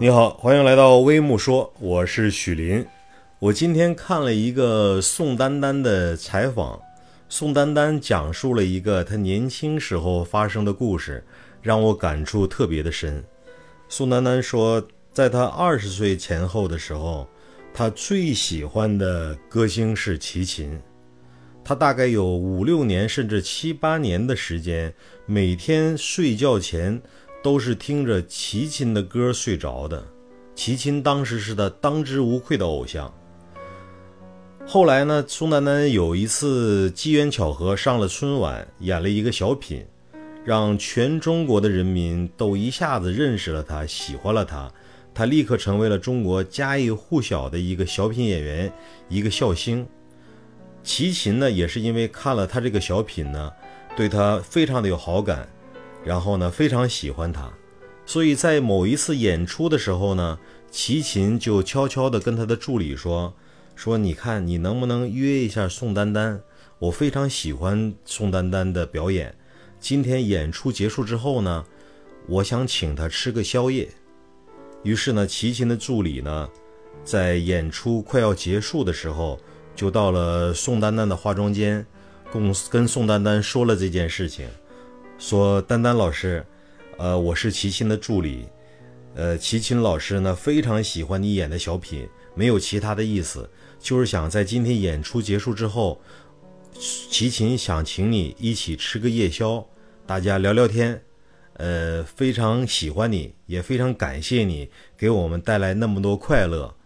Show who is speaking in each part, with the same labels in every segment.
Speaker 1: 你好，欢迎来到微木说，我是许林。我今天看了一个宋丹丹的采访，宋丹丹讲述了一个她年轻时候发生的故事，让我感触特别的深。宋丹丹说，在她二十岁前后的时候，她最喜欢的歌星是齐秦。她大概有五六年，甚至七八年的时间，每天睡觉前。都是听着齐秦的歌睡着的，齐秦当时是他当之无愧的偶像。后来呢，宋丹丹有一次机缘巧合上了春晚，演了一个小品，让全中国的人民都一下子认识了他，喜欢了他，他立刻成为了中国家喻户晓的一个小品演员，一个笑星。齐秦呢，也是因为看了他这个小品呢，对他非常的有好感。然后呢，非常喜欢他，所以在某一次演出的时候呢，齐秦就悄悄地跟他的助理说：“说你看你能不能约一下宋丹丹？我非常喜欢宋丹丹的表演。今天演出结束之后呢，我想请她吃个宵夜。”于是呢，齐秦的助理呢，在演出快要结束的时候，就到了宋丹丹的化妆间，共跟宋丹丹说了这件事情。说丹丹老师，呃，我是齐秦的助理，呃，齐秦老师呢非常喜欢你演的小品，没有其他的意思，就是想在今天演出结束之后，齐秦想请你一起吃个夜宵，大家聊聊天，呃，非常喜欢你，也非常感谢你给我们带来那么多快乐。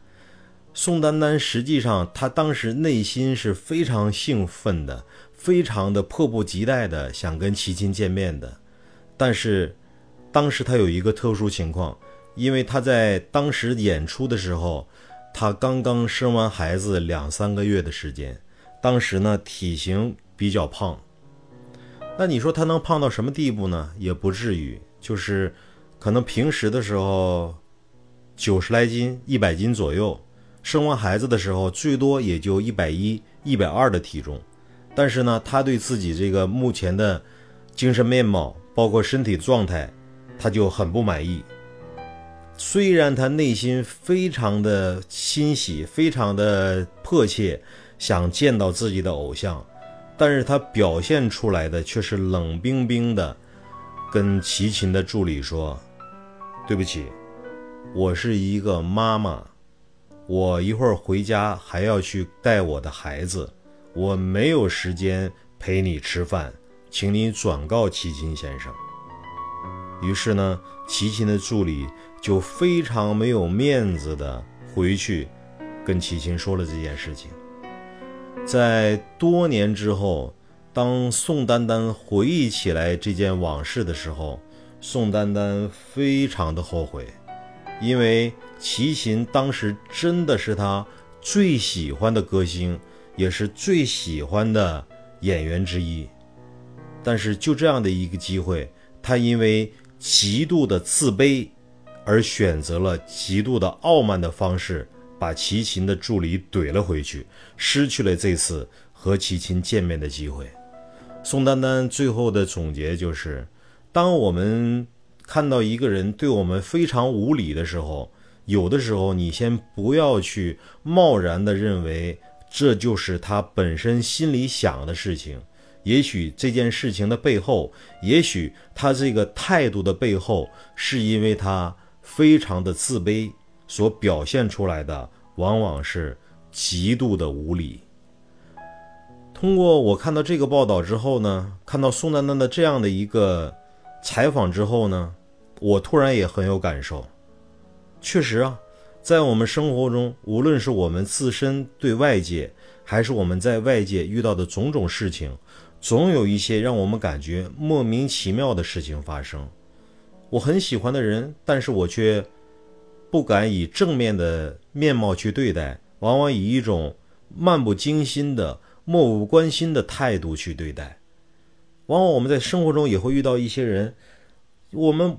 Speaker 1: 宋丹丹实际上她当时内心是非常兴奋的。非常的迫不及待的想跟齐秦见面的，但是当时他有一个特殊情况，因为他在当时演出的时候，他刚刚生完孩子两三个月的时间，当时呢体型比较胖。那你说他能胖到什么地步呢？也不至于，就是可能平时的时候九十来斤、一百斤左右，生完孩子的时候最多也就一百一、一百二的体重。但是呢，他对自己这个目前的精神面貌，包括身体状态，他就很不满意。虽然他内心非常的欣喜，非常的迫切想见到自己的偶像，但是他表现出来的却是冷冰冰的，跟齐秦的助理说：“对不起，我是一个妈妈，我一会儿回家还要去带我的孩子。”我没有时间陪你吃饭，请你转告齐秦先生。于是呢，齐秦的助理就非常没有面子的回去跟齐秦说了这件事情。在多年之后，当宋丹丹回忆起来这件往事的时候，宋丹丹非常的后悔，因为齐秦当时真的是她最喜欢的歌星。也是最喜欢的演员之一，但是就这样的一个机会，他因为极度的自卑，而选择了极度的傲慢的方式，把齐秦的助理怼了回去，失去了这次和齐秦见面的机会。宋丹丹最后的总结就是：当我们看到一个人对我们非常无礼的时候，有的时候你先不要去贸然的认为。这就是他本身心里想的事情。也许这件事情的背后，也许他这个态度的背后，是因为他非常的自卑，所表现出来的往往是极度的无理。通过我看到这个报道之后呢，看到宋丹丹的这样的一个采访之后呢，我突然也很有感受。确实啊。在我们生活中，无论是我们自身对外界，还是我们在外界遇到的种种事情，总有一些让我们感觉莫名其妙的事情发生。我很喜欢的人，但是我却不敢以正面的面貌去对待，往往以一种漫不经心的、漠不关心的态度去对待。往往我们在生活中也会遇到一些人，我们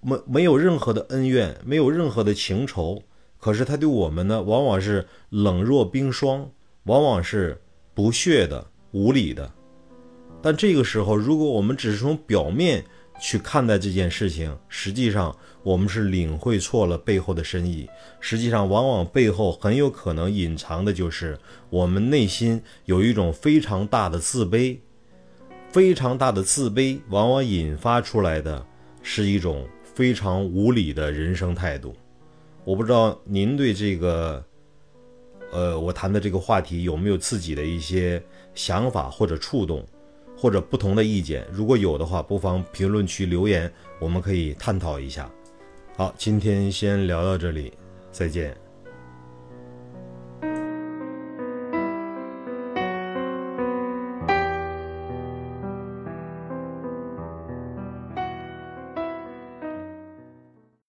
Speaker 1: 没没有任何的恩怨，没有任何的情仇。可是他对我们呢，往往是冷若冰霜，往往是不屑的、无理的。但这个时候，如果我们只是从表面去看待这件事情，实际上我们是领会错了背后的深意。实际上，往往背后很有可能隐藏的就是我们内心有一种非常大的自卑，非常大的自卑，往往引发出来的是一种非常无理的人生态度。我不知道您对这个，呃，我谈的这个话题有没有自己的一些想法或者触动？或者不同的意见，如果有的话，不妨评论区留言，我们可以探讨一下。好，今天先聊到这里，再见。